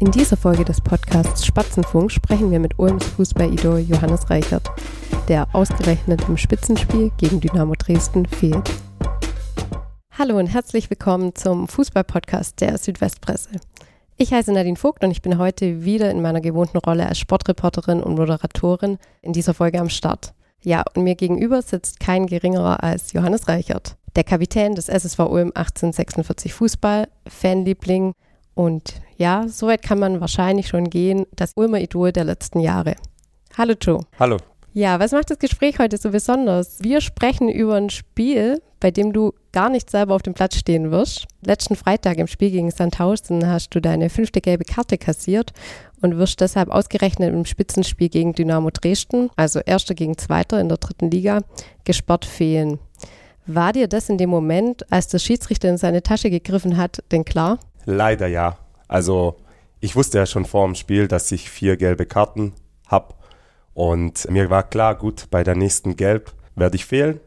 In dieser Folge des Podcasts Spatzenfunk sprechen wir mit Ulms Fußball-Idol Johannes Reichert, der ausgerechnet im Spitzenspiel gegen Dynamo Dresden fehlt. Hallo und herzlich willkommen zum Fußball-Podcast der Südwestpresse. Ich heiße Nadine Vogt und ich bin heute wieder in meiner gewohnten Rolle als Sportreporterin und Moderatorin in dieser Folge am Start. Ja, und mir gegenüber sitzt kein geringerer als Johannes Reichert, der Kapitän des SSV Ulm 1846 Fußball, Fanliebling, und ja, soweit kann man wahrscheinlich schon gehen, das Ulmer Idol der letzten Jahre. Hallo Joe. Hallo. Ja, was macht das Gespräch heute so besonders? Wir sprechen über ein Spiel, bei dem du gar nicht selber auf dem Platz stehen wirst. Letzten Freitag im Spiel gegen Sandhausen hast du deine fünfte gelbe Karte kassiert und wirst deshalb ausgerechnet im Spitzenspiel gegen Dynamo Dresden, also Erster gegen Zweiter in der dritten Liga, gesperrt fehlen. War dir das in dem Moment, als der Schiedsrichter in seine Tasche gegriffen hat, denn klar? Leider ja. Also ich wusste ja schon vor dem Spiel, dass ich vier gelbe Karten habe. Und mir war klar, gut, bei der nächsten Gelb werde ich fehlen.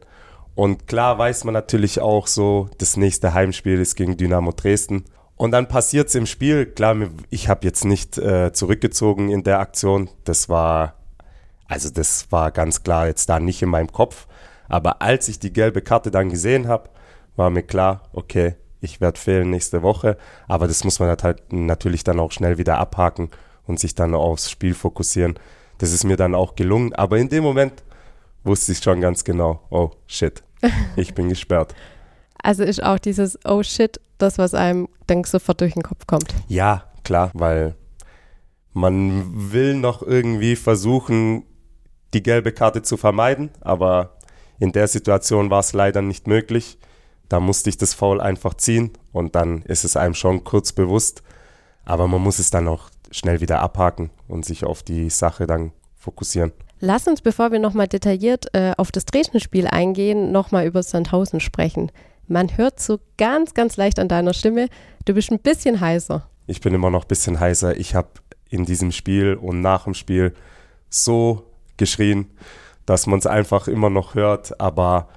Und klar weiß man natürlich auch so, das nächste Heimspiel ist gegen Dynamo Dresden. Und dann passiert es im Spiel. Klar, ich habe jetzt nicht äh, zurückgezogen in der Aktion. Das war, also das war ganz klar jetzt da nicht in meinem Kopf. Aber als ich die gelbe Karte dann gesehen habe, war mir klar, okay, ich werde fehlen nächste Woche. Aber das muss man halt natürlich dann auch schnell wieder abhaken und sich dann aufs Spiel fokussieren. Das ist mir dann auch gelungen. Aber in dem Moment wusste ich schon ganz genau, oh shit, ich bin gesperrt. Also ist auch dieses oh shit das, was einem dann sofort durch den Kopf kommt. Ja, klar, weil man will noch irgendwie versuchen, die gelbe Karte zu vermeiden, aber in der Situation war es leider nicht möglich. Da musste ich das Foul einfach ziehen und dann ist es einem schon kurz bewusst. Aber man muss es dann auch schnell wieder abhaken und sich auf die Sache dann fokussieren. Lass uns, bevor wir nochmal detailliert äh, auf das Dresden-Spiel eingehen, nochmal über Sandhausen sprechen. Man hört so ganz, ganz leicht an deiner Stimme, du bist ein bisschen heißer. Ich bin immer noch ein bisschen heißer. Ich habe in diesem Spiel und nach dem Spiel so geschrien, dass man es einfach immer noch hört. Aber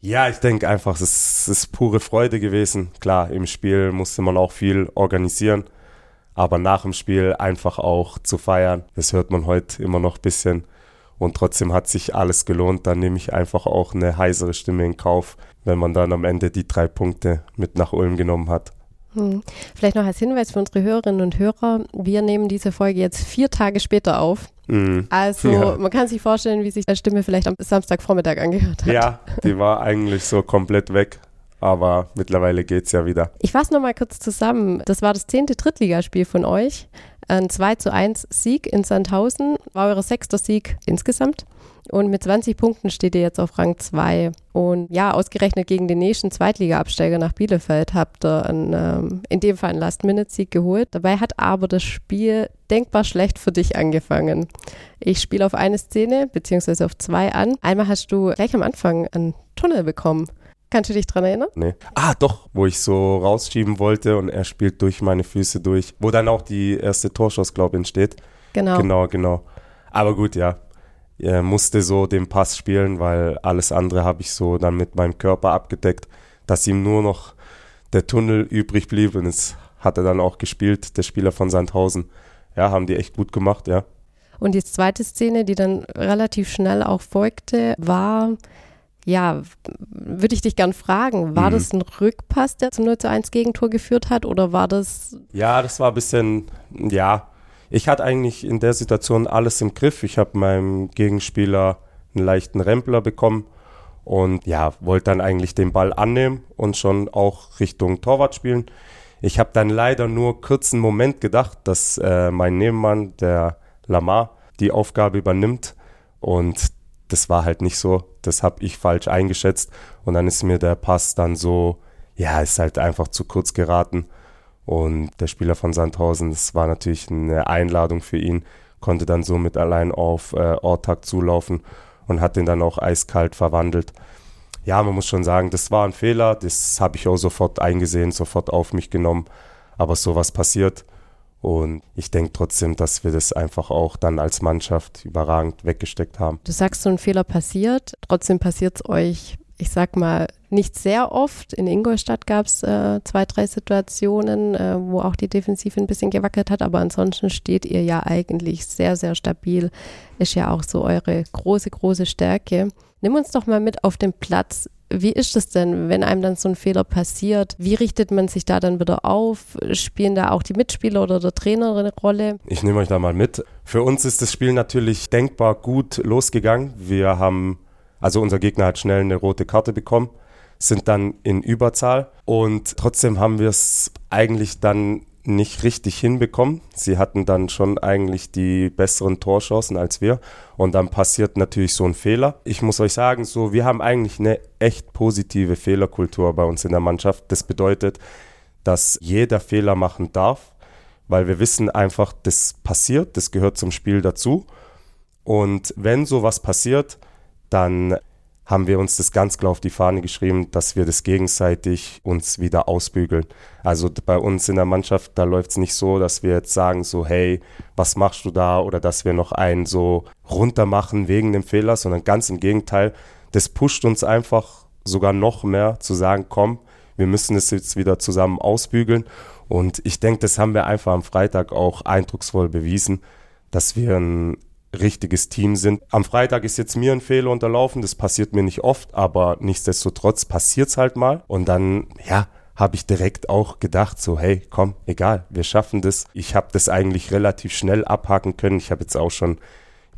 ja, ich denke einfach, es ist pure Freude gewesen. Klar, im Spiel musste man auch viel organisieren, aber nach dem Spiel einfach auch zu feiern, das hört man heute immer noch ein bisschen. Und trotzdem hat sich alles gelohnt. Dann nehme ich einfach auch eine heisere Stimme in Kauf, wenn man dann am Ende die drei Punkte mit nach Ulm genommen hat. Hm. Vielleicht noch als Hinweis für unsere Hörerinnen und Hörer, wir nehmen diese Folge jetzt vier Tage später auf. Mhm. Also ja. man kann sich vorstellen, wie sich die Stimme vielleicht am Samstagvormittag angehört hat. Ja, die war eigentlich so komplett weg. Aber mittlerweile geht es ja wieder. Ich fasse nochmal kurz zusammen. Das war das zehnte Drittligaspiel von euch. Ein 2 zu 1 Sieg in Sandhausen. War euer sechster Sieg insgesamt. Und mit 20 Punkten steht ihr jetzt auf Rang 2. Und ja, ausgerechnet gegen den nächsten Zweitliga-Absteiger nach Bielefeld habt ihr einen, ähm, in dem Fall einen Last-Minute-Sieg geholt. Dabei hat aber das Spiel denkbar schlecht für dich angefangen. Ich spiele auf eine Szene, beziehungsweise auf zwei an. Einmal hast du gleich am Anfang einen Tunnel bekommen. Kannst du dich dran erinnern? Nee. Ah, doch, wo ich so rausschieben wollte und er spielt durch meine Füße durch. Wo dann auch die erste Torschuss, glaube ich, entsteht. Genau. Genau, genau. Aber gut, ja äh, musste so den Pass spielen, weil alles andere habe ich so dann mit meinem Körper abgedeckt, dass ihm nur noch der Tunnel übrig blieb und es hat er dann auch gespielt, der Spieler von Sandhausen. Ja, haben die echt gut gemacht, ja. Und die zweite Szene, die dann relativ schnell auch folgte, war, ja, würde ich dich gern fragen, war mhm. das ein Rückpass, der zum 0 zu 1 Gegentor geführt hat oder war das? Ja, das war ein bisschen, ja, ich hatte eigentlich in der Situation alles im Griff. Ich habe meinem Gegenspieler einen leichten Rempler bekommen und ja, wollte dann eigentlich den Ball annehmen und schon auch Richtung Torwart spielen. Ich habe dann leider nur kurzen Moment gedacht, dass äh, mein Nebenmann, der Lamar, die Aufgabe übernimmt und das war halt nicht so. Das habe ich falsch eingeschätzt und dann ist mir der Pass dann so, ja, ist halt einfach zu kurz geraten und der Spieler von Sandhausen, das war natürlich eine Einladung für ihn, konnte dann somit allein auf äh, Ortag zulaufen und hat den dann auch eiskalt verwandelt. Ja, man muss schon sagen, das war ein Fehler, das habe ich auch sofort eingesehen, sofort auf mich genommen, aber sowas passiert. Und ich denke trotzdem, dass wir das einfach auch dann als Mannschaft überragend weggesteckt haben. Du sagst, so ein Fehler passiert, trotzdem passiert es euch ich sag mal, nicht sehr oft. In Ingolstadt gab es äh, zwei, drei Situationen, äh, wo auch die Defensive ein bisschen gewackelt hat, aber ansonsten steht ihr ja eigentlich sehr, sehr stabil. Ist ja auch so eure große, große Stärke. Nimm uns doch mal mit auf den Platz. Wie ist es denn, wenn einem dann so ein Fehler passiert? Wie richtet man sich da dann wieder auf? Spielen da auch die Mitspieler oder der Trainer eine Rolle? Ich nehme euch da mal mit. Für uns ist das Spiel natürlich denkbar gut losgegangen. Wir haben, also unser Gegner hat schnell eine rote Karte bekommen, sind dann in Überzahl und trotzdem haben wir es eigentlich dann nicht richtig hinbekommen. Sie hatten dann schon eigentlich die besseren Torchancen als wir. Und dann passiert natürlich so ein Fehler. Ich muss euch sagen, so, wir haben eigentlich eine echt positive Fehlerkultur bei uns in der Mannschaft. Das bedeutet, dass jeder Fehler machen darf, weil wir wissen einfach, das passiert, das gehört zum Spiel dazu. Und wenn sowas passiert, dann haben wir uns das ganz klar auf die Fahne geschrieben, dass wir das gegenseitig uns wieder ausbügeln. Also bei uns in der Mannschaft, da läuft es nicht so, dass wir jetzt sagen so, hey, was machst du da? Oder dass wir noch einen so runter machen wegen dem Fehler, sondern ganz im Gegenteil, das pusht uns einfach sogar noch mehr zu sagen, komm, wir müssen es jetzt wieder zusammen ausbügeln. Und ich denke, das haben wir einfach am Freitag auch eindrucksvoll bewiesen, dass wir ein richtiges Team sind. Am Freitag ist jetzt mir ein Fehler unterlaufen, das passiert mir nicht oft, aber nichtsdestotrotz passiert es halt mal. Und dann, ja, habe ich direkt auch gedacht, so, hey, komm, egal, wir schaffen das. Ich habe das eigentlich relativ schnell abhaken können. Ich habe jetzt auch schon ein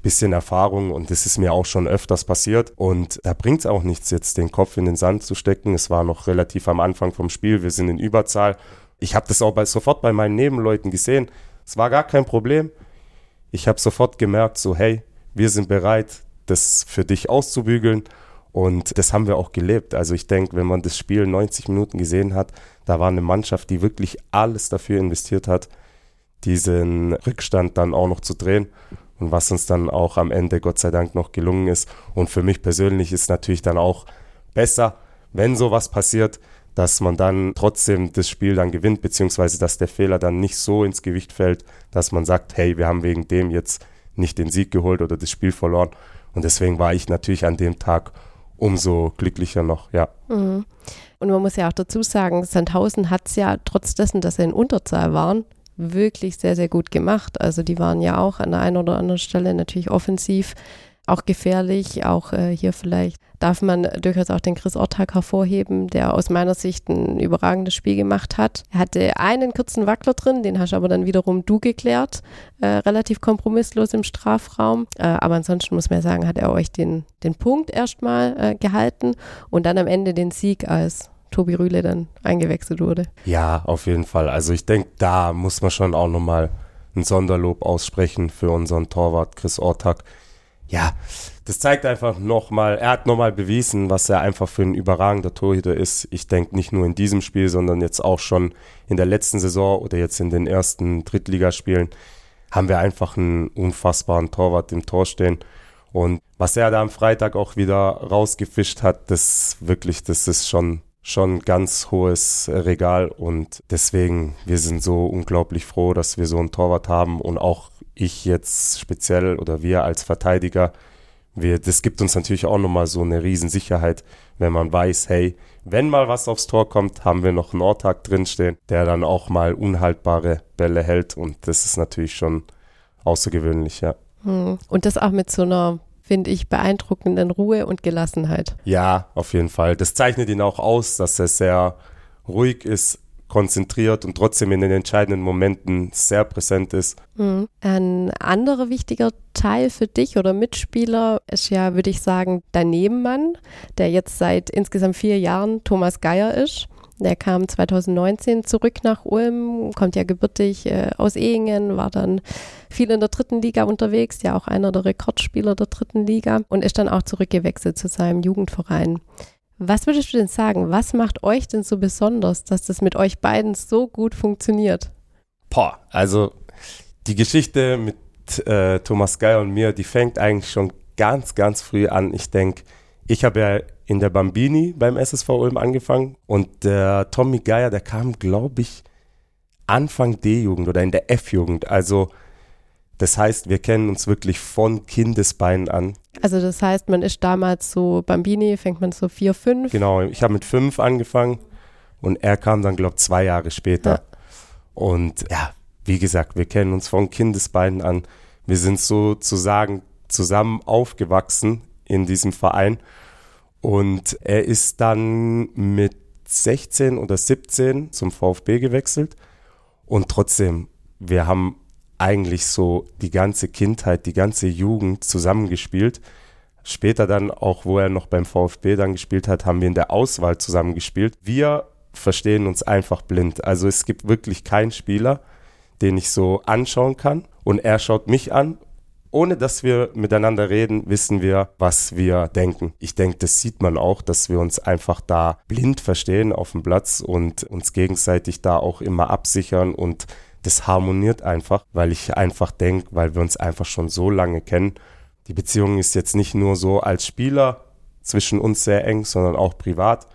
bisschen Erfahrung und das ist mir auch schon öfters passiert. Und da bringt es auch nichts, jetzt den Kopf in den Sand zu stecken. Es war noch relativ am Anfang vom Spiel, wir sind in Überzahl. Ich habe das auch bei, sofort bei meinen Nebenleuten gesehen. Es war gar kein Problem ich habe sofort gemerkt, so hey, wir sind bereit, das für dich auszubügeln. Und das haben wir auch gelebt. Also ich denke, wenn man das Spiel 90 Minuten gesehen hat, da war eine Mannschaft, die wirklich alles dafür investiert hat, diesen Rückstand dann auch noch zu drehen. Und was uns dann auch am Ende Gott sei Dank noch gelungen ist. Und für mich persönlich ist natürlich dann auch besser, wenn sowas passiert, dass man dann trotzdem das Spiel dann gewinnt, beziehungsweise dass der Fehler dann nicht so ins Gewicht fällt, dass man sagt, hey, wir haben wegen dem jetzt nicht den Sieg geholt oder das Spiel verloren. Und deswegen war ich natürlich an dem Tag umso glücklicher noch, ja. Mhm. Und man muss ja auch dazu sagen, Sandhausen hat es ja trotz dessen, dass sie in Unterzahl waren, wirklich sehr, sehr gut gemacht. Also die waren ja auch an der einen oder anderen Stelle natürlich offensiv auch gefährlich. Auch äh, hier vielleicht darf man durchaus auch den Chris Ortag hervorheben, der aus meiner Sicht ein überragendes Spiel gemacht hat. Er hatte einen kurzen Wackler drin, den hast aber dann wiederum du geklärt, äh, relativ kompromisslos im Strafraum. Äh, aber ansonsten muss man sagen, hat er euch den, den Punkt erstmal äh, gehalten und dann am Ende den Sieg als Tobi Rühle dann eingewechselt wurde. Ja, auf jeden Fall. Also ich denke, da muss man schon auch nochmal ein Sonderlob aussprechen für unseren Torwart Chris Ortag ja, das zeigt einfach nochmal, er hat nochmal bewiesen, was er einfach für ein überragender Torhüter ist. Ich denke nicht nur in diesem Spiel, sondern jetzt auch schon in der letzten Saison oder jetzt in den ersten Drittligaspielen haben wir einfach einen unfassbaren Torwart im Tor stehen. Und was er da am Freitag auch wieder rausgefischt hat, das wirklich, das ist schon schon ganz hohes Regal und deswegen, wir sind so unglaublich froh, dass wir so einen Torwart haben und auch ich jetzt speziell oder wir als Verteidiger, wir, das gibt uns natürlich auch nochmal so eine Riesensicherheit, wenn man weiß, hey, wenn mal was aufs Tor kommt, haben wir noch einen Ortag drinstehen, der dann auch mal unhaltbare Bälle hält und das ist natürlich schon außergewöhnlich, ja. Hm. Und das auch mit so einer finde ich, beeindruckenden Ruhe und Gelassenheit. Ja, auf jeden Fall. Das zeichnet ihn auch aus, dass er sehr ruhig ist, konzentriert und trotzdem in den entscheidenden Momenten sehr präsent ist. Mhm. Ein anderer wichtiger Teil für dich oder Mitspieler ist ja, würde ich sagen, dein Nebenmann, der jetzt seit insgesamt vier Jahren Thomas Geier ist. Der kam 2019 zurück nach Ulm, kommt ja gebürtig äh, aus Ehingen, war dann viel in der dritten Liga unterwegs, ja auch einer der Rekordspieler der dritten Liga und ist dann auch zurückgewechselt zu seinem Jugendverein. Was würdest du denn sagen? Was macht euch denn so besonders, dass das mit euch beiden so gut funktioniert? Boah, also die Geschichte mit äh, Thomas Geier und mir, die fängt eigentlich schon ganz, ganz früh an. Ich denke, ich habe ja in der Bambini beim SSV Ulm angefangen und der Tommy Geier, der kam, glaube ich, Anfang D-Jugend oder in der F-Jugend. Also Das heißt, wir kennen uns wirklich von Kindesbeinen an. Also das heißt, man ist damals so Bambini, fängt man so vier, fünf. Genau, ich habe mit fünf angefangen und er kam dann, glaube ich, zwei Jahre später. Ja. Und ja, wie gesagt, wir kennen uns von Kindesbeinen an. Wir sind sozusagen zusammen aufgewachsen in diesem Verein. Und er ist dann mit 16 oder 17 zum VfB gewechselt. Und trotzdem, wir haben eigentlich so die ganze Kindheit, die ganze Jugend zusammengespielt. Später dann, auch wo er noch beim VfB dann gespielt hat, haben wir in der Auswahl zusammengespielt. Wir verstehen uns einfach blind. Also es gibt wirklich keinen Spieler, den ich so anschauen kann und er schaut mich an. Ohne dass wir miteinander reden, wissen wir, was wir denken. Ich denke, das sieht man auch, dass wir uns einfach da blind verstehen auf dem Platz und uns gegenseitig da auch immer absichern und das harmoniert einfach, weil ich einfach denke, weil wir uns einfach schon so lange kennen. Die Beziehung ist jetzt nicht nur so als Spieler zwischen uns sehr eng, sondern auch privat.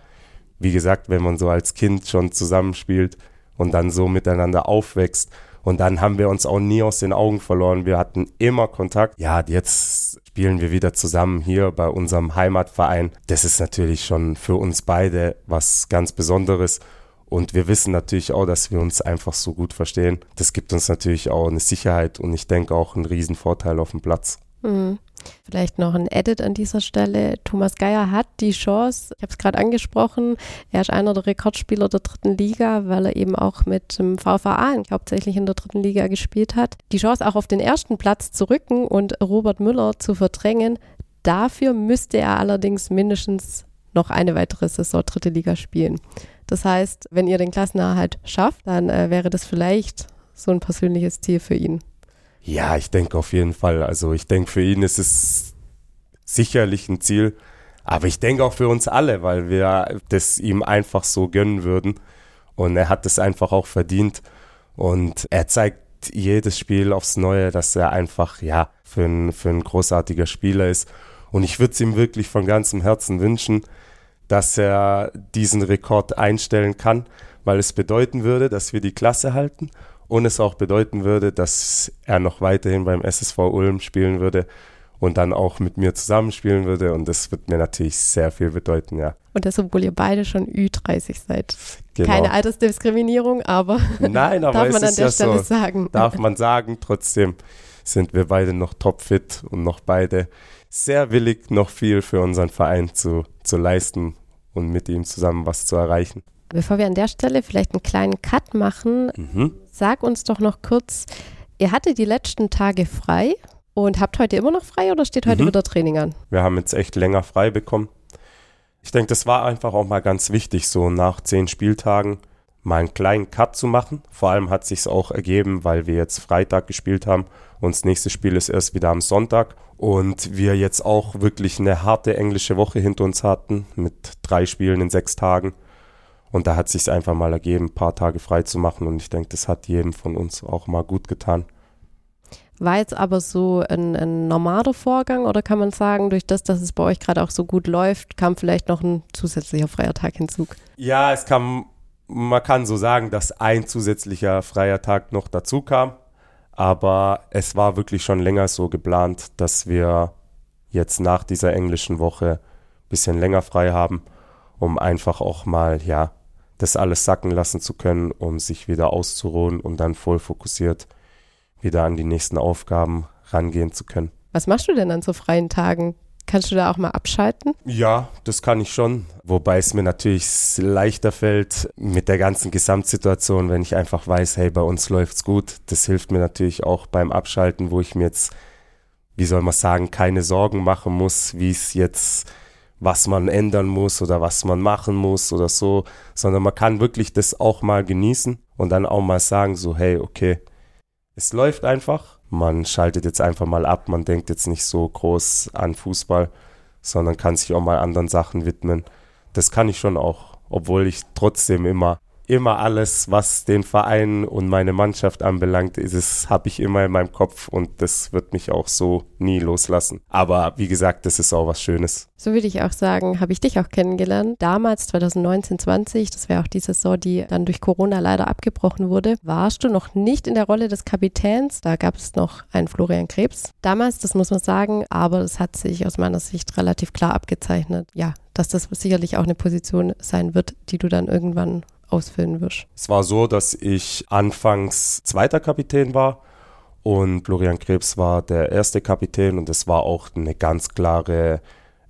Wie gesagt, wenn man so als Kind schon zusammenspielt und dann so miteinander aufwächst und dann haben wir uns auch nie aus den Augen verloren. Wir hatten immer Kontakt. Ja, jetzt spielen wir wieder zusammen hier bei unserem Heimatverein. Das ist natürlich schon für uns beide was ganz Besonderes. Und wir wissen natürlich auch, dass wir uns einfach so gut verstehen. Das gibt uns natürlich auch eine Sicherheit und ich denke auch einen riesen Vorteil auf dem Platz. Mhm. Vielleicht noch ein Edit an dieser Stelle. Thomas Geier hat die Chance, ich habe es gerade angesprochen, er ist einer der Rekordspieler der dritten Liga, weil er eben auch mit dem VVA hauptsächlich in der dritten Liga gespielt hat. Die Chance auch auf den ersten Platz zu rücken und Robert Müller zu verdrängen. Dafür müsste er allerdings mindestens noch eine weitere Saison dritte Liga spielen. Das heißt, wenn ihr den Klassenerhalt schafft, dann äh, wäre das vielleicht so ein persönliches Ziel für ihn. Ja, ich denke auf jeden Fall. Also ich denke, für ihn ist es sicherlich ein Ziel. Aber ich denke auch für uns alle, weil wir das ihm einfach so gönnen würden. Und er hat es einfach auch verdient. Und er zeigt jedes Spiel aufs Neue, dass er einfach, ja, für ein, für ein großartiger Spieler ist. Und ich würde es ihm wirklich von ganzem Herzen wünschen, dass er diesen Rekord einstellen kann, weil es bedeuten würde, dass wir die Klasse halten und es auch bedeuten würde, dass er noch weiterhin beim SSV Ulm spielen würde und dann auch mit mir zusammenspielen würde und das wird mir natürlich sehr viel bedeuten, ja. Und das, obwohl ihr beide schon Ü30 seid. Genau. Keine Altersdiskriminierung, aber, Nein, aber darf man an der ja Stelle so, sagen. Darf man sagen, trotzdem sind wir beide noch topfit und noch beide sehr willig, noch viel für unseren Verein zu, zu leisten und mit ihm zusammen was zu erreichen. Bevor wir an der Stelle vielleicht einen kleinen Cut machen, mhm. Sag uns doch noch kurz, ihr hattet die letzten Tage frei und habt heute immer noch frei oder steht heute mhm. wieder Training an? Wir haben jetzt echt länger frei bekommen. Ich denke, das war einfach auch mal ganz wichtig, so nach zehn Spieltagen mal einen kleinen Cut zu machen. Vor allem hat sich auch ergeben, weil wir jetzt Freitag gespielt haben und das nächste Spiel ist erst wieder am Sonntag und wir jetzt auch wirklich eine harte englische Woche hinter uns hatten mit drei Spielen in sechs Tagen. Und da hat sich einfach mal ergeben, ein paar Tage frei zu machen. Und ich denke, das hat jedem von uns auch mal gut getan. War jetzt aber so ein, ein, normaler Vorgang oder kann man sagen, durch das, dass es bei euch gerade auch so gut läuft, kam vielleicht noch ein zusätzlicher freier Tag hinzu? Ja, es kam, man kann so sagen, dass ein zusätzlicher freier Tag noch dazu kam. Aber es war wirklich schon länger so geplant, dass wir jetzt nach dieser englischen Woche ein bisschen länger frei haben, um einfach auch mal, ja, das alles sacken lassen zu können, um sich wieder auszuruhen und dann voll fokussiert wieder an die nächsten Aufgaben rangehen zu können. Was machst du denn an so freien Tagen? Kannst du da auch mal abschalten? Ja, das kann ich schon. Wobei es mir natürlich leichter fällt mit der ganzen Gesamtsituation, wenn ich einfach weiß, hey, bei uns läuft's gut. Das hilft mir natürlich auch beim Abschalten, wo ich mir jetzt, wie soll man sagen, keine Sorgen machen muss, wie es jetzt, was man ändern muss oder was man machen muss oder so, sondern man kann wirklich das auch mal genießen und dann auch mal sagen, so, hey, okay, es läuft einfach man schaltet jetzt einfach mal ab, man denkt jetzt nicht so groß an Fußball, sondern kann sich auch mal anderen Sachen widmen. Das kann ich schon auch, obwohl ich trotzdem immer immer alles, was den Verein und meine Mannschaft anbelangt, ist es, habe ich immer in meinem Kopf und das wird mich auch so nie loslassen. Aber wie gesagt, das ist auch was Schönes. So würde ich auch sagen, habe ich dich auch kennengelernt. Damals, 2019, 20, das wäre auch die Saison, die dann durch Corona leider abgebrochen wurde, warst du noch nicht in der Rolle des Kapitäns. Da gab es noch einen Florian Krebs. Damals, das muss man sagen, aber es hat sich aus meiner Sicht relativ klar abgezeichnet. Ja, dass das sicherlich auch eine Position sein wird, die du dann irgendwann ausfüllen wirst. Es war so, dass ich anfangs zweiter Kapitän war und Florian Krebs war der erste Kapitän und es war auch eine ganz klare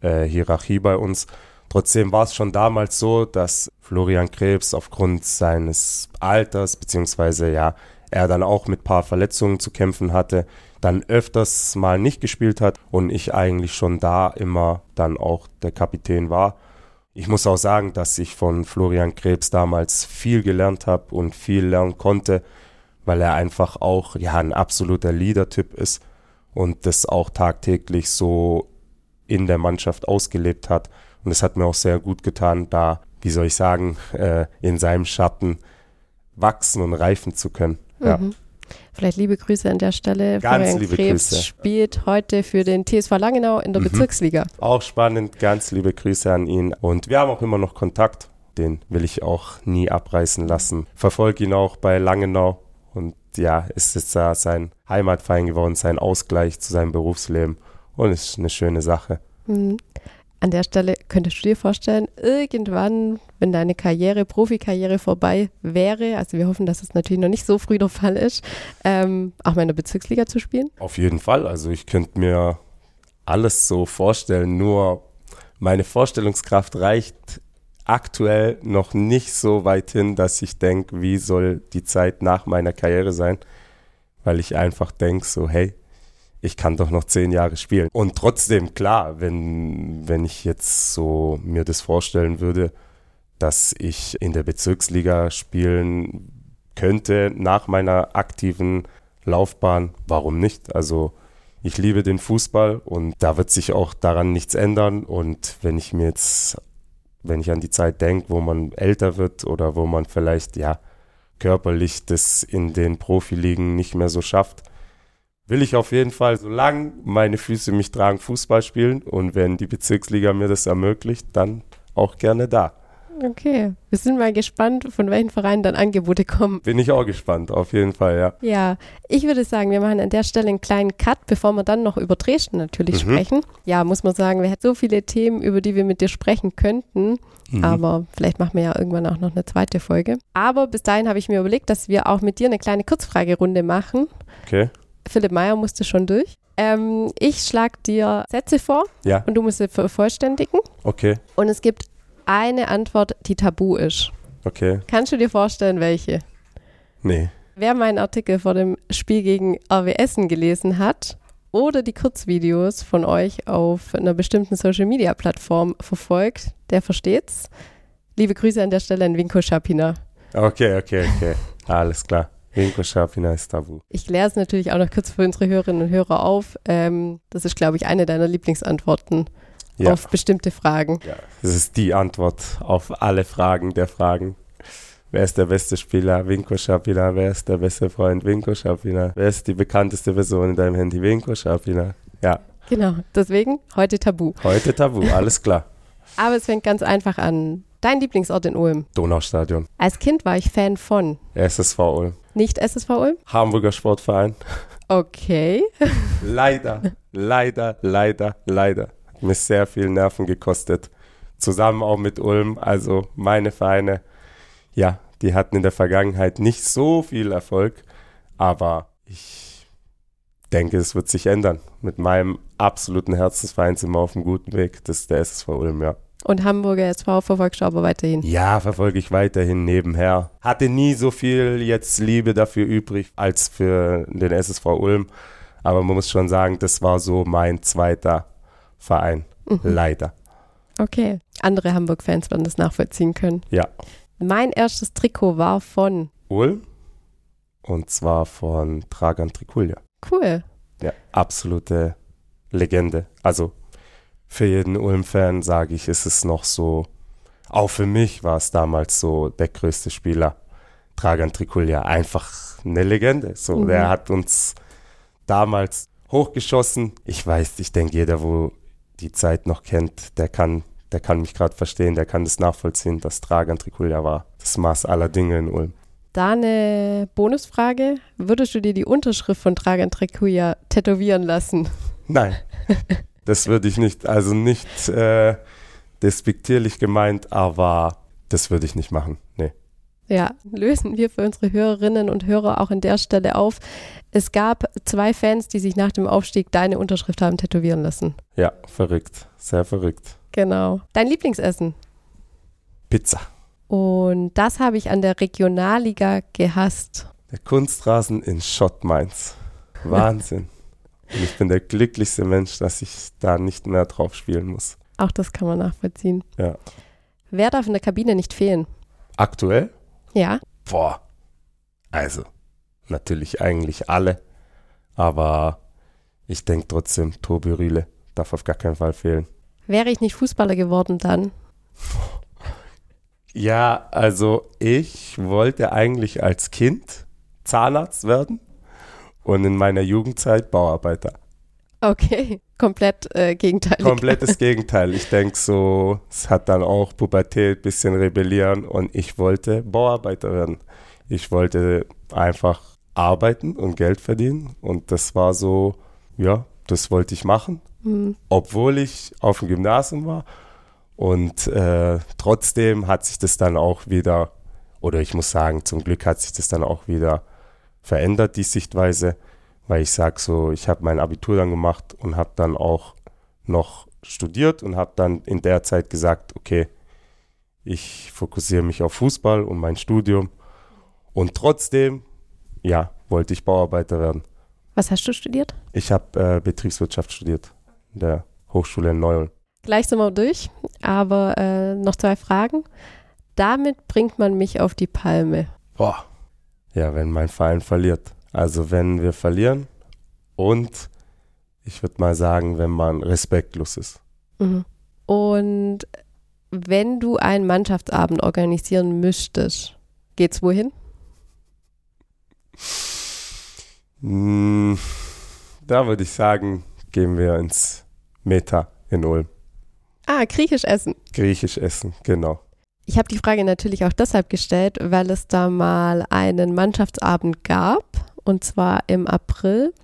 äh, Hierarchie bei uns. Trotzdem war es schon damals so, dass Florian Krebs aufgrund seines Alters, beziehungsweise ja, er dann auch mit ein paar Verletzungen zu kämpfen hatte, dann öfters mal nicht gespielt hat und ich eigentlich schon da immer dann auch der Kapitän war. Ich muss auch sagen, dass ich von Florian Krebs damals viel gelernt habe und viel lernen konnte, weil er einfach auch ja ein absoluter Leader-Typ ist und das auch tagtäglich so in der Mannschaft ausgelebt hat. Und es hat mir auch sehr gut getan, da, wie soll ich sagen, äh, in seinem Schatten wachsen und reifen zu können. Ja. Vielleicht liebe Grüße an der Stelle. Ganz Florian liebe Krebs Grüße. spielt heute für den TSV Langenau in der mhm. Bezirksliga. Auch spannend. Ganz liebe Grüße an ihn. Und wir haben auch immer noch Kontakt. Den will ich auch nie abreißen lassen. Verfolge ihn auch bei Langenau. Und ja, ist jetzt da sein Heimatverein geworden, sein Ausgleich zu seinem Berufsleben. Und ist eine schöne Sache. Mhm. An der Stelle könntest du dir vorstellen, irgendwann, wenn deine Karriere, Profikarriere vorbei wäre, also wir hoffen, dass es natürlich noch nicht so früh der Fall ist, ähm, auch mal in der Bezirksliga zu spielen? Auf jeden Fall. Also ich könnte mir alles so vorstellen, nur meine Vorstellungskraft reicht aktuell noch nicht so weit hin, dass ich denke, wie soll die Zeit nach meiner Karriere sein, weil ich einfach denke, so hey, ich kann doch noch zehn Jahre spielen. Und trotzdem, klar, wenn, wenn ich jetzt so mir das vorstellen würde, dass ich in der Bezirksliga spielen könnte nach meiner aktiven Laufbahn, warum nicht? Also ich liebe den Fußball und da wird sich auch daran nichts ändern. Und wenn ich mir jetzt, wenn ich an die Zeit denke, wo man älter wird oder wo man vielleicht ja körperlich das in den Profiligen nicht mehr so schafft, will ich auf jeden Fall, solange meine Füße mich tragen, Fußball spielen. Und wenn die Bezirksliga mir das ermöglicht, dann auch gerne da. Okay, wir sind mal gespannt, von welchen Vereinen dann Angebote kommen. Bin ich auch gespannt, auf jeden Fall, ja. Ja, ich würde sagen, wir machen an der Stelle einen kleinen Cut, bevor wir dann noch über Dresden natürlich mhm. sprechen. Ja, muss man sagen, wir hätten so viele Themen, über die wir mit dir sprechen könnten. Mhm. Aber vielleicht machen wir ja irgendwann auch noch eine zweite Folge. Aber bis dahin habe ich mir überlegt, dass wir auch mit dir eine kleine Kurzfragerunde machen. Okay. Philipp Meyer musste schon durch. Ähm, ich schlage dir Sätze vor ja. und du musst sie vervollständigen. Okay. Und es gibt eine Antwort, die tabu ist. Okay. Kannst du dir vorstellen, welche? Nee. Wer meinen Artikel vor dem Spiel gegen RWSen gelesen hat oder die Kurzvideos von euch auf einer bestimmten Social Media Plattform verfolgt, der versteht's. Liebe Grüße an der Stelle an Winko Schapina. Okay, okay, okay. Alles klar. Winko Schapina ist tabu. Ich kläre es natürlich auch noch kurz für unsere Hörerinnen und Hörer auf. Ähm, das ist, glaube ich, eine deiner Lieblingsantworten ja. auf bestimmte Fragen. Ja, das ist die Antwort auf alle Fragen der Fragen. Wer ist der beste Spieler? Winko Schapina. Wer ist der beste Freund? Winko Schapina. Wer ist die bekannteste Person in deinem Handy? Winko Schapina. Ja. Genau, deswegen heute Tabu. Heute Tabu, alles klar. Aber es fängt ganz einfach an. Dein Lieblingsort in Ulm? Donaustadion. Als Kind war ich Fan von? SSV Ulm. Nicht SSV Ulm? Hamburger Sportverein. Okay. leider, leider, leider, leider. Hat mir sehr viel Nerven gekostet. Zusammen auch mit Ulm. Also meine Vereine, ja, die hatten in der Vergangenheit nicht so viel Erfolg. Aber ich denke, es wird sich ändern. Mit meinem absoluten Herzensverein sind wir auf einem guten Weg. Das ist der SSV Ulm, ja. Und Hamburger SV verfolgst du aber weiterhin? Ja, verfolge ich weiterhin nebenher. Hatte nie so viel jetzt Liebe dafür übrig als für den SSV Ulm. Aber man muss schon sagen, das war so mein zweiter Verein. Mhm. Leider. Okay. Andere Hamburg-Fans werden das nachvollziehen können. Ja. Mein erstes Trikot war von Ulm. Und zwar von Dragan Trikulja. Cool. Ja, absolute Legende. Also für jeden Ulm-Fan, sage ich, ist es noch so auch für mich war es damals so der größte Spieler. Dragan Trikulja, einfach eine Legende. So, mhm. der hat uns damals hochgeschossen. Ich weiß, ich denke, jeder, wo die Zeit noch kennt, der kann, der kann mich gerade verstehen, der kann das nachvollziehen, dass Dragan Trikulja war. Das Maß aller Dinge in Ulm. Da eine Bonusfrage. Würdest du dir die Unterschrift von Dragan Trikulja tätowieren lassen? Nein, das würde ich nicht. Also nicht äh, despektierlich gemeint, aber das würde ich nicht machen. Nee. Ja, lösen wir für unsere Hörerinnen und Hörer auch an der Stelle auf. Es gab zwei Fans, die sich nach dem Aufstieg deine Unterschrift haben tätowieren lassen. Ja, verrückt. Sehr verrückt. Genau. Dein Lieblingsessen? Pizza. Und das habe ich an der Regionalliga gehasst. Der Kunstrasen in Schott Mainz. Wahnsinn. Und ich bin der glücklichste Mensch, dass ich da nicht mehr drauf spielen muss. Auch das kann man nachvollziehen. Ja. Wer darf in der Kabine nicht fehlen? Aktuell? Ja. Boah. Also, natürlich eigentlich alle. Aber ich denke trotzdem, Tobi Rühle darf auf gar keinen Fall fehlen. Wäre ich nicht Fußballer geworden dann? Ja, also ich wollte eigentlich als Kind Zahnarzt werden und in meiner Jugendzeit Bauarbeiter. Okay, komplett äh, Gegenteil. Komplettes Gegenteil. Ich denke so, es hat dann auch Pubertät, bisschen rebellieren und ich wollte Bauarbeiter werden. Ich wollte einfach arbeiten und Geld verdienen und das war so, ja, das wollte ich machen, mhm. obwohl ich auf dem Gymnasium war und äh, trotzdem hat sich das dann auch wieder, oder ich muss sagen, zum Glück hat sich das dann auch wieder verändert, die Sichtweise weil ich sage so, ich habe mein Abitur dann gemacht und habe dann auch noch studiert und habe dann in der Zeit gesagt, okay, ich fokussiere mich auf Fußball und mein Studium und trotzdem, ja, wollte ich Bauarbeiter werden. Was hast du studiert? Ich habe äh, Betriebswirtschaft studiert in der Hochschule in Neu-Ulm. Gleich sind wir durch, aber äh, noch zwei Fragen. Damit bringt man mich auf die Palme. Boah. Ja, wenn mein Verein verliert. Also wenn wir verlieren und ich würde mal sagen, wenn man respektlos ist. Mhm. Und wenn du einen Mannschaftsabend organisieren müsstest, geht's wohin? Hm, da würde ich sagen, gehen wir ins Meta in Ulm. Ah, griechisch essen. Griechisch essen, genau. Ich habe die Frage natürlich auch deshalb gestellt, weil es da mal einen Mannschaftsabend gab und zwar im April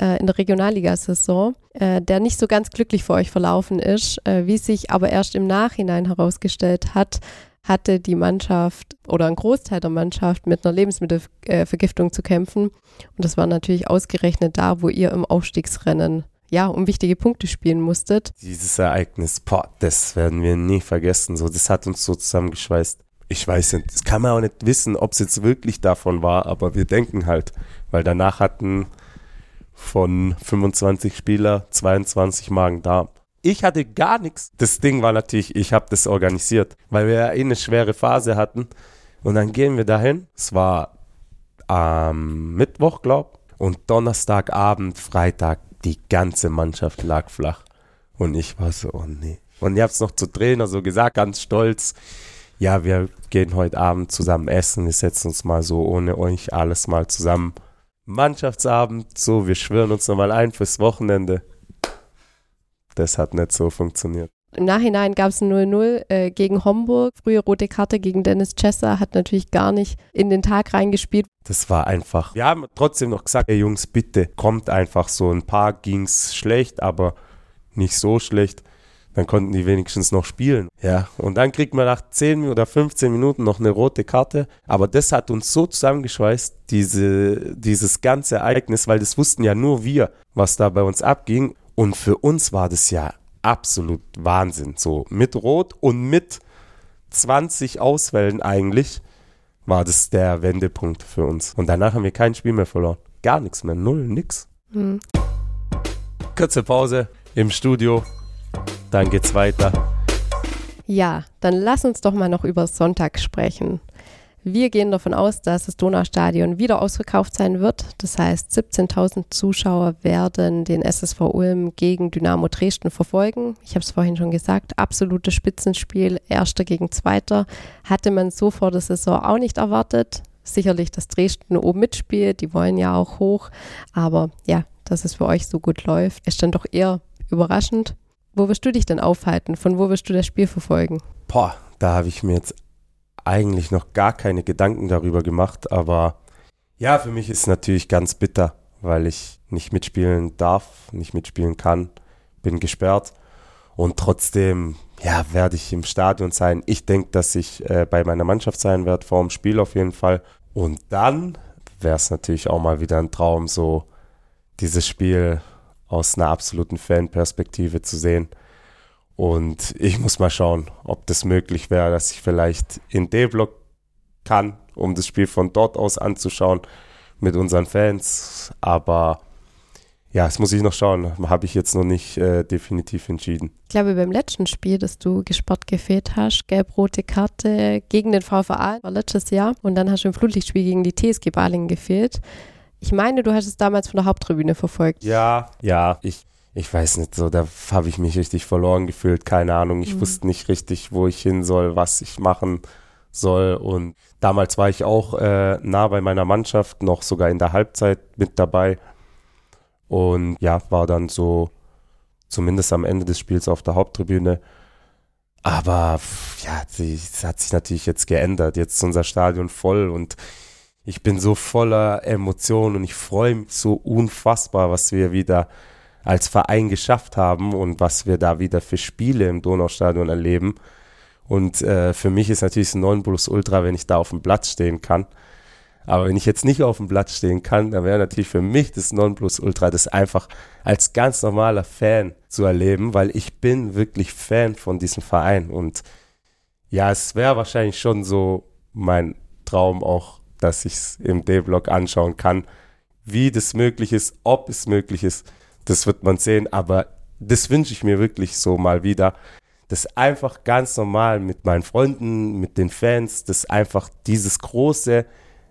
äh, in der Regionalliga-Saison, äh, der nicht so ganz glücklich für euch verlaufen ist, äh, wie sich aber erst im Nachhinein herausgestellt hat, hatte die Mannschaft oder ein Großteil der Mannschaft mit einer Lebensmittelvergiftung zu kämpfen. Und das war natürlich ausgerechnet da, wo ihr im Aufstiegsrennen ja, um wichtige Punkte spielen musstet. Dieses Ereignis, boah, das werden wir nie vergessen. So, das hat uns so zusammengeschweißt. Ich weiß nicht, das kann man auch nicht wissen, ob es jetzt wirklich davon war, aber wir denken halt, weil danach hatten von 25 Spieler 22 Magen-Darm. Ich hatte gar nichts. Das Ding war natürlich, ich habe das organisiert, weil wir ja eh eine schwere Phase hatten. Und dann gehen wir dahin. Es war am Mittwoch, glaub. Und Donnerstagabend, Freitag, die ganze Mannschaft lag flach. Und ich war so, oh nee. Und ich habe es noch zu Trainer so gesagt, ganz stolz. Ja, wir gehen heute Abend zusammen essen. Wir setzen uns mal so ohne euch alles mal zusammen Mannschaftsabend, so, wir schwören uns nochmal ein fürs Wochenende. Das hat nicht so funktioniert. Im Nachhinein gab es ein 0-0 äh, gegen Homburg. Frühe rote Karte gegen Dennis Chesser hat natürlich gar nicht in den Tag reingespielt. Das war einfach. Wir haben trotzdem noch gesagt, ey Jungs, bitte, kommt einfach so. Ein paar ging es schlecht, aber nicht so schlecht dann konnten die wenigstens noch spielen. Ja, und dann kriegt man nach 10 oder 15 Minuten noch eine rote Karte. Aber das hat uns so zusammengeschweißt, diese, dieses ganze Ereignis, weil das wussten ja nur wir, was da bei uns abging. Und für uns war das ja absolut Wahnsinn. So mit Rot und mit 20 Auswählen eigentlich war das der Wendepunkt für uns. Und danach haben wir kein Spiel mehr verloren. Gar nichts mehr. Null, nix. Mhm. Kurze Pause im Studio. Dann geht's weiter. Ja, dann lass uns doch mal noch über Sonntag sprechen. Wir gehen davon aus, dass das Donaustadion wieder ausverkauft sein wird. Das heißt, 17.000 Zuschauer werden den SSV Ulm gegen Dynamo Dresden verfolgen. Ich habe es vorhin schon gesagt, absolutes Spitzenspiel, erster gegen zweiter. Hatte man so vor der Saison auch nicht erwartet. Sicherlich, dass Dresden oben mitspielt, die wollen ja auch hoch. Aber ja, dass es für euch so gut läuft, ist dann doch eher überraschend. Wo wirst du dich denn aufhalten? Von wo wirst du das Spiel verfolgen? Boah, da habe ich mir jetzt eigentlich noch gar keine Gedanken darüber gemacht, aber ja, für mich ist natürlich ganz bitter, weil ich nicht mitspielen darf, nicht mitspielen kann, bin gesperrt und trotzdem, ja, werde ich im Stadion sein. Ich denke, dass ich äh, bei meiner Mannschaft sein werde, vor dem Spiel auf jeden Fall. Und dann wäre es natürlich auch mal wieder ein Traum, so dieses Spiel aus einer absoluten Fanperspektive zu sehen. Und ich muss mal schauen, ob das möglich wäre, dass ich vielleicht in D-Block kann, um das Spiel von dort aus anzuschauen mit unseren Fans. Aber ja, das muss ich noch schauen. Habe ich jetzt noch nicht äh, definitiv entschieden. Ich glaube, beim letzten Spiel, das du gespart gefehlt hast, gelb-rote Karte gegen den VVA, war letztes Jahr. Und dann hast du im Flutlichtspiel gegen die TSG Balingen gefehlt. Ich meine, du hast es damals von der Haupttribüne verfolgt. Ja, ja, ich ich weiß nicht, so, da habe ich mich richtig verloren gefühlt, keine Ahnung. Ich mhm. wusste nicht richtig, wo ich hin soll, was ich machen soll. Und damals war ich auch äh, nah bei meiner Mannschaft, noch sogar in der Halbzeit mit dabei. Und ja, war dann so zumindest am Ende des Spiels auf der Haupttribüne. Aber ja, es hat sich natürlich jetzt geändert. Jetzt ist unser Stadion voll und ich bin so voller Emotionen und ich freue mich so unfassbar, was wir wieder als Verein geschafft haben und was wir da wieder für Spiele im Donaustadion erleben. Und äh, für mich ist natürlich ein 9 Plus Ultra, wenn ich da auf dem Platz stehen kann. Aber wenn ich jetzt nicht auf dem Platz stehen kann, dann wäre natürlich für mich das Ultra, das einfach als ganz normaler Fan zu erleben, weil ich bin wirklich Fan von diesem Verein. Und ja, es wäre wahrscheinlich schon so mein Traum auch, dass ich es im D-Block anschauen kann, wie das möglich ist, ob es möglich ist das wird man sehen, aber das wünsche ich mir wirklich so mal wieder. Das einfach ganz normal mit meinen Freunden, mit den Fans, das einfach dieses große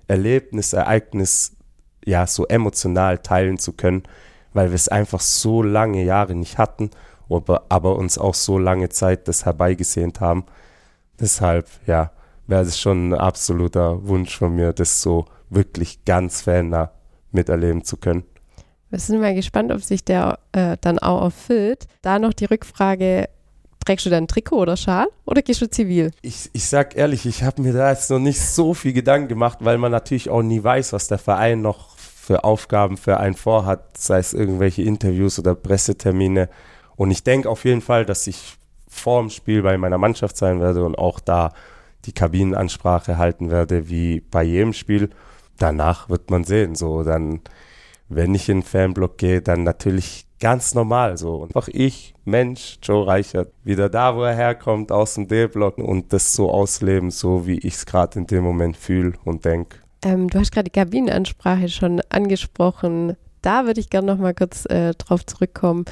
Erlebnis, Ereignis, ja, so emotional teilen zu können, weil wir es einfach so lange Jahre nicht hatten, aber, aber uns auch so lange Zeit das herbeigesehnt haben. Deshalb, ja, wäre es schon ein absoluter Wunsch von mir, das so wirklich ganz fannah miterleben zu können. Wir sind mal gespannt, ob sich der äh, dann auch erfüllt. Da noch die Rückfrage, trägst du dann Trikot oder Schal oder gehst du zivil? Ich, ich sag ehrlich, ich habe mir da jetzt noch nicht so viel Gedanken gemacht, weil man natürlich auch nie weiß, was der Verein noch für Aufgaben für einen vorhat, sei es irgendwelche Interviews oder Pressetermine. Und ich denke auf jeden Fall, dass ich vor dem Spiel bei meiner Mannschaft sein werde und auch da die Kabinenansprache halten werde, wie bei jedem Spiel. Danach wird man sehen. So, dann wenn ich in den Fanblock gehe, dann natürlich ganz normal so. Und einfach ich, Mensch, Joe Reichert, wieder da, wo er herkommt, aus dem D-Block und das so ausleben, so wie ich es gerade in dem Moment fühle und denke. Ähm, du hast gerade die Kabinenansprache schon angesprochen. Da würde ich gerne noch mal kurz äh, drauf zurückkommen.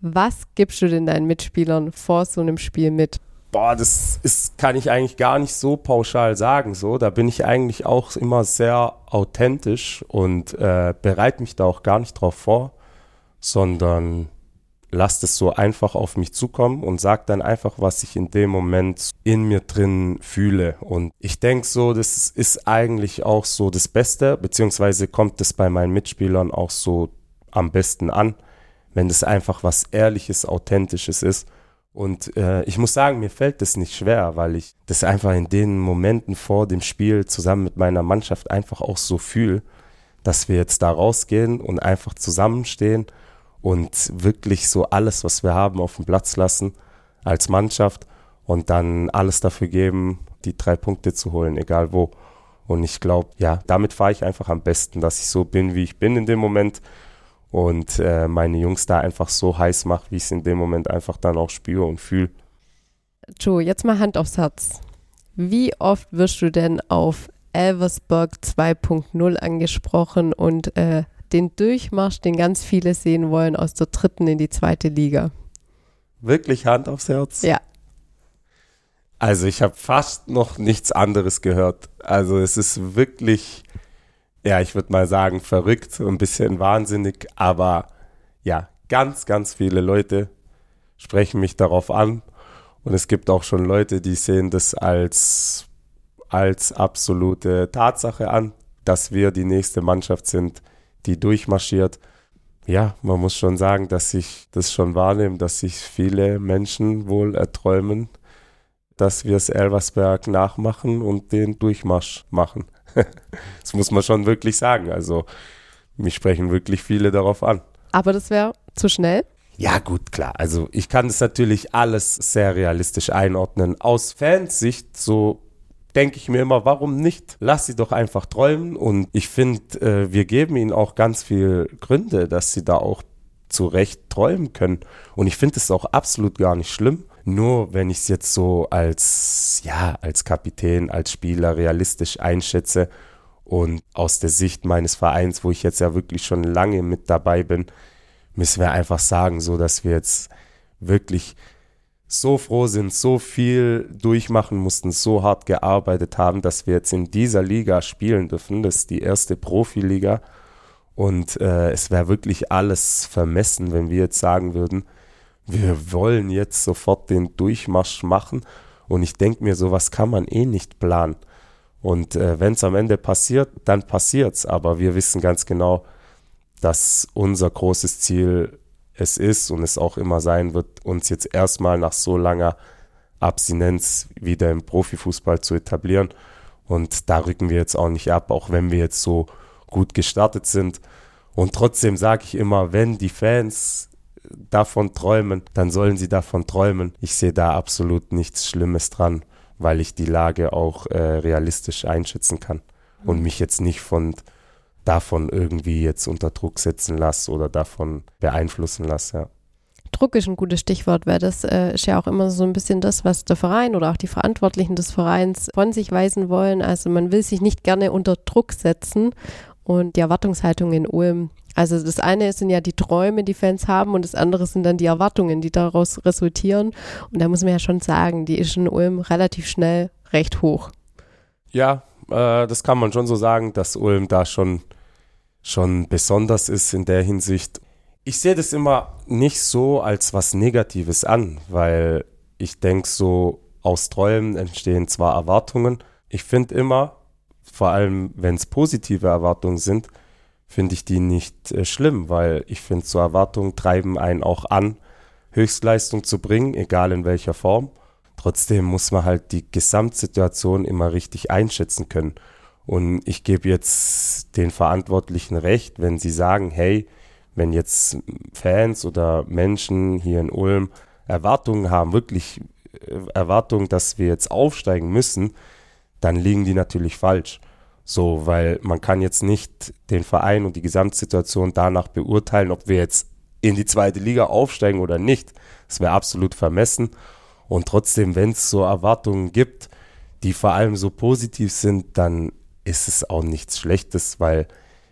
Was gibst du denn deinen Mitspielern vor so einem Spiel mit? Boah, das ist, kann ich eigentlich gar nicht so pauschal sagen. So, da bin ich eigentlich auch immer sehr authentisch und äh, bereite mich da auch gar nicht drauf vor, sondern lasst es so einfach auf mich zukommen und sag dann einfach, was ich in dem Moment in mir drin fühle. Und ich denke so, das ist eigentlich auch so das Beste, beziehungsweise kommt es bei meinen Mitspielern auch so am besten an, wenn das einfach was Ehrliches, Authentisches ist und äh, ich muss sagen, mir fällt das nicht schwer, weil ich das einfach in den Momenten vor dem Spiel zusammen mit meiner Mannschaft einfach auch so fühle, dass wir jetzt da rausgehen und einfach zusammenstehen und wirklich so alles, was wir haben, auf den Platz lassen als Mannschaft und dann alles dafür geben, die drei Punkte zu holen, egal wo. Und ich glaube, ja, damit fahre ich einfach am besten, dass ich so bin, wie ich bin in dem Moment und äh, meine Jungs da einfach so heiß macht, wie ich es in dem Moment einfach dann auch spüre und fühle. Joe, jetzt mal Hand aufs Herz. Wie oft wirst du denn auf Elversberg 2.0 angesprochen und äh, den Durchmarsch, den ganz viele sehen wollen, aus der dritten in die zweite Liga? Wirklich Hand aufs Herz? Ja. Also ich habe fast noch nichts anderes gehört. Also es ist wirklich, ja, ich würde mal sagen, verrückt, ein bisschen wahnsinnig, aber ja, ganz, ganz viele Leute sprechen mich darauf an und es gibt auch schon Leute, die sehen das als, als absolute Tatsache an, dass wir die nächste Mannschaft sind, die durchmarschiert. Ja, man muss schon sagen, dass ich das schon wahrnehme, dass sich viele Menschen wohl erträumen, dass wir es Elversberg nachmachen und den Durchmarsch machen. das muss man schon wirklich sagen. Also mich sprechen wirklich viele darauf an. Aber das wäre zu schnell? Ja, gut, klar. Also ich kann das natürlich alles sehr realistisch einordnen. Aus Fansicht, so denke ich mir immer, warum nicht? Lass sie doch einfach träumen. Und ich finde, äh, wir geben ihnen auch ganz viele Gründe, dass sie da auch zu Recht träumen können. Und ich finde es auch absolut gar nicht schlimm. Nur wenn ich es jetzt so als, ja, als Kapitän, als Spieler realistisch einschätze und aus der Sicht meines Vereins, wo ich jetzt ja wirklich schon lange mit dabei bin, müssen wir einfach sagen, so dass wir jetzt wirklich so froh sind, so viel durchmachen mussten, so hart gearbeitet haben, dass wir jetzt in dieser Liga spielen dürfen. Das ist die erste Profiliga. Und äh, es wäre wirklich alles vermessen, wenn wir jetzt sagen würden, wir wollen jetzt sofort den Durchmarsch machen. Und ich denke mir, sowas kann man eh nicht planen. Und äh, wenn es am Ende passiert, dann passiert es. Aber wir wissen ganz genau, dass unser großes Ziel es ist und es auch immer sein wird, uns jetzt erstmal nach so langer Abstinenz wieder im Profifußball zu etablieren. Und da rücken wir jetzt auch nicht ab, auch wenn wir jetzt so gut gestartet sind. Und trotzdem sage ich immer, wenn die Fans davon träumen, dann sollen sie davon träumen. Ich sehe da absolut nichts Schlimmes dran, weil ich die Lage auch äh, realistisch einschätzen kann und mhm. mich jetzt nicht von davon irgendwie jetzt unter Druck setzen lasse oder davon beeinflussen lasse. Ja. Druck ist ein gutes Stichwort, weil das äh, ist ja auch immer so ein bisschen das, was der Verein oder auch die Verantwortlichen des Vereins von sich weisen wollen. Also man will sich nicht gerne unter Druck setzen und die Erwartungshaltung in Ulm also das eine sind ja die Träume, die Fans haben und das andere sind dann die Erwartungen, die daraus resultieren. Und da muss man ja schon sagen, die ist in Ulm relativ schnell recht hoch. Ja, äh, das kann man schon so sagen, dass Ulm da schon, schon besonders ist in der Hinsicht. Ich sehe das immer nicht so als was Negatives an, weil ich denke, so aus Träumen entstehen zwar Erwartungen. Ich finde immer, vor allem wenn es positive Erwartungen sind, finde ich die nicht äh, schlimm, weil ich finde, so Erwartungen treiben einen auch an, Höchstleistung zu bringen, egal in welcher Form. Trotzdem muss man halt die Gesamtsituation immer richtig einschätzen können. Und ich gebe jetzt den Verantwortlichen recht, wenn sie sagen, hey, wenn jetzt Fans oder Menschen hier in Ulm Erwartungen haben, wirklich äh, Erwartungen, dass wir jetzt aufsteigen müssen, dann liegen die natürlich falsch. So, weil man kann jetzt nicht den Verein und die Gesamtsituation danach beurteilen, ob wir jetzt in die zweite Liga aufsteigen oder nicht. Das wäre absolut vermessen. Und trotzdem, wenn es so Erwartungen gibt, die vor allem so positiv sind, dann ist es auch nichts Schlechtes, weil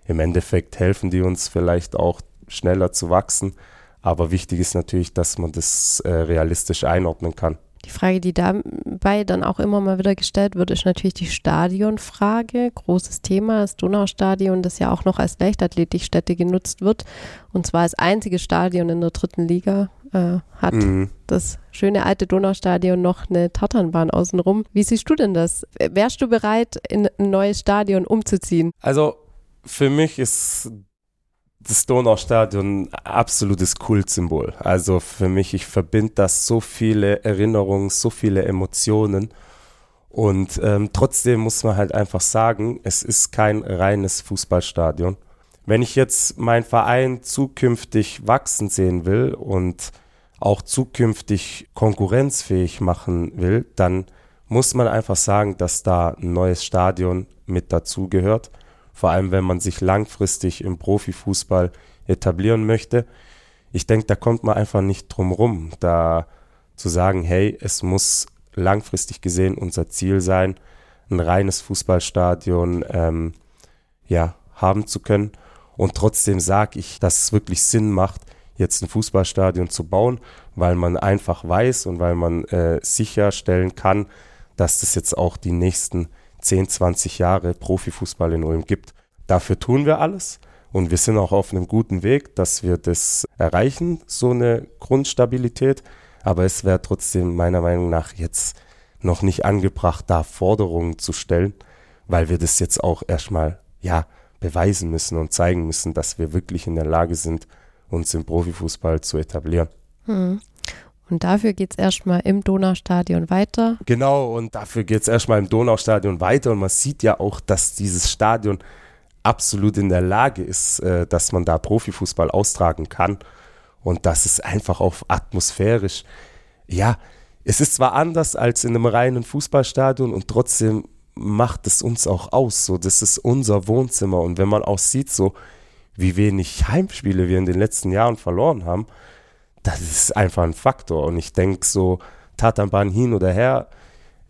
im Endeffekt helfen die uns vielleicht auch schneller zu wachsen. Aber wichtig ist natürlich, dass man das äh, realistisch einordnen kann. Die Frage, die dabei dann auch immer mal wieder gestellt wird, ist natürlich die Stadionfrage. Großes Thema, das Donaustadion, das ja auch noch als Leichtathletikstätte genutzt wird. Und zwar als einziges Stadion in der dritten Liga äh, hat mhm. das schöne alte Donaustadion noch eine Tatanbahn außenrum. Wie siehst du denn das? Wärst du bereit, in ein neues Stadion umzuziehen? Also für mich ist das Donaustadion absolutes Kultsymbol. Also für mich, ich verbinde das so viele Erinnerungen, so viele Emotionen. Und ähm, trotzdem muss man halt einfach sagen, es ist kein reines Fußballstadion. Wenn ich jetzt meinen Verein zukünftig wachsen sehen will und auch zukünftig konkurrenzfähig machen will, dann muss man einfach sagen, dass da ein neues Stadion mit dazugehört vor allem wenn man sich langfristig im Profifußball etablieren möchte. Ich denke, da kommt man einfach nicht drum rum, da zu sagen, hey, es muss langfristig gesehen unser Ziel sein, ein reines Fußballstadion ähm, ja, haben zu können. Und trotzdem sage ich, dass es wirklich Sinn macht, jetzt ein Fußballstadion zu bauen, weil man einfach weiß und weil man äh, sicherstellen kann, dass es jetzt auch die nächsten 10, 20 Jahre Profifußball in Ulm gibt. Dafür tun wir alles und wir sind auch auf einem guten Weg, dass wir das erreichen, so eine Grundstabilität. Aber es wäre trotzdem meiner Meinung nach jetzt noch nicht angebracht, da Forderungen zu stellen, weil wir das jetzt auch erstmal, ja, beweisen müssen und zeigen müssen, dass wir wirklich in der Lage sind, uns im Profifußball zu etablieren. Hm. Und dafür geht es erstmal im Donaustadion weiter. Genau, und dafür geht es erstmal im Donaustadion weiter. Und man sieht ja auch, dass dieses Stadion absolut in der Lage ist, äh, dass man da Profifußball austragen kann. Und das ist einfach auch atmosphärisch. Ja, es ist zwar anders als in einem reinen Fußballstadion und trotzdem macht es uns auch aus. So, das ist unser Wohnzimmer. Und wenn man auch sieht, so wie wenig Heimspiele wir in den letzten Jahren verloren haben, das ist einfach ein Faktor. Und ich denke so, Tatanbahn hin oder her,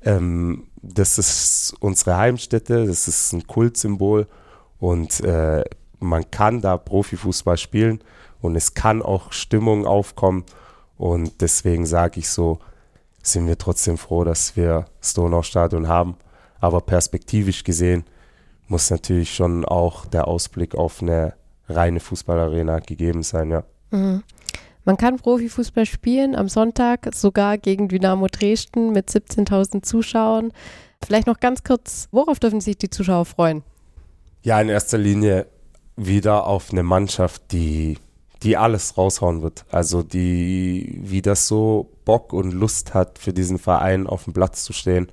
ähm, das ist unsere Heimstätte, das ist ein Kultsymbol und äh, man kann da Profifußball spielen und es kann auch Stimmung aufkommen. Und deswegen sage ich so, sind wir trotzdem froh, dass wir das Donau-Stadion haben. Aber perspektivisch gesehen muss natürlich schon auch der Ausblick auf eine reine Fußballarena gegeben sein, ja. Mhm. Man kann Profifußball spielen am Sonntag, sogar gegen Dynamo Dresden mit 17.000 Zuschauern. Vielleicht noch ganz kurz, worauf dürfen sich die Zuschauer freuen? Ja, in erster Linie wieder auf eine Mannschaft, die, die alles raushauen wird. Also die wieder so Bock und Lust hat, für diesen Verein auf dem Platz zu stehen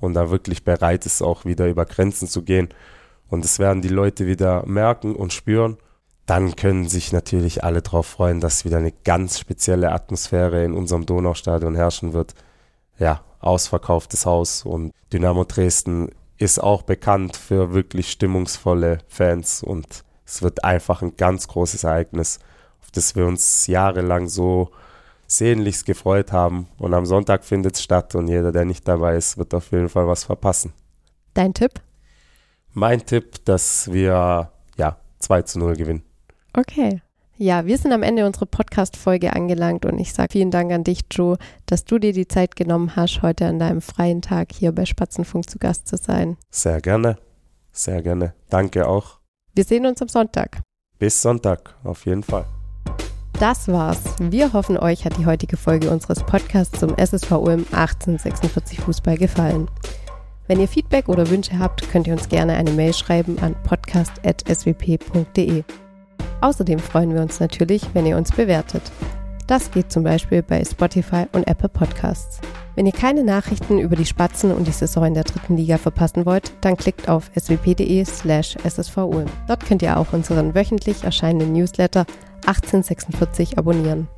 und da wirklich bereit ist, auch wieder über Grenzen zu gehen. Und das werden die Leute wieder merken und spüren. Dann können sich natürlich alle darauf freuen, dass wieder eine ganz spezielle Atmosphäre in unserem Donaustadion herrschen wird. Ja, ausverkauftes Haus und Dynamo Dresden ist auch bekannt für wirklich stimmungsvolle Fans und es wird einfach ein ganz großes Ereignis, auf das wir uns jahrelang so sehnlichst gefreut haben. Und am Sonntag findet es statt und jeder, der nicht dabei ist, wird auf jeden Fall was verpassen. Dein Tipp? Mein Tipp, dass wir ja 2 zu 0 gewinnen. Okay. Ja, wir sind am Ende unserer Podcast-Folge angelangt und ich sage vielen Dank an dich, Joe, dass du dir die Zeit genommen hast, heute an deinem freien Tag hier bei Spatzenfunk zu Gast zu sein. Sehr gerne. Sehr gerne. Danke auch. Wir sehen uns am Sonntag. Bis Sonntag, auf jeden Fall. Das war's. Wir hoffen, euch hat die heutige Folge unseres Podcasts zum SSV Ulm 1846 Fußball gefallen. Wenn ihr Feedback oder Wünsche habt, könnt ihr uns gerne eine Mail schreiben an podcast.swp.de. Außerdem freuen wir uns natürlich, wenn ihr uns bewertet. Das geht zum Beispiel bei Spotify und Apple Podcasts. Wenn ihr keine Nachrichten über die Spatzen und die Saison in der dritten Liga verpassen wollt, dann klickt auf swp.de slash ssvulm. Dort könnt ihr auch unseren wöchentlich erscheinenden Newsletter 1846 abonnieren.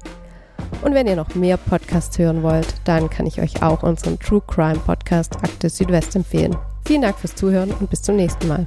Und wenn ihr noch mehr Podcasts hören wollt, dann kann ich euch auch unseren True Crime Podcast Akte Südwest empfehlen. Vielen Dank fürs Zuhören und bis zum nächsten Mal.